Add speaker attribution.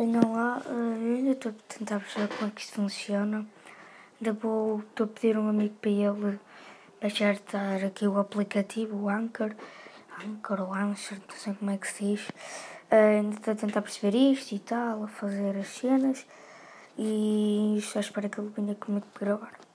Speaker 1: Venham lá, eh, ainda estou a tentar perceber como é que isto funciona. Ainda vou, estou a pedir um amigo para ele baixar estar aqui o aplicativo, o Anchor, Anchor ou Anchor, não sei como é que se diz. Eh, ainda estou a tentar perceber isto e tal, a fazer as cenas. E só espero que ele venha comigo para gravar.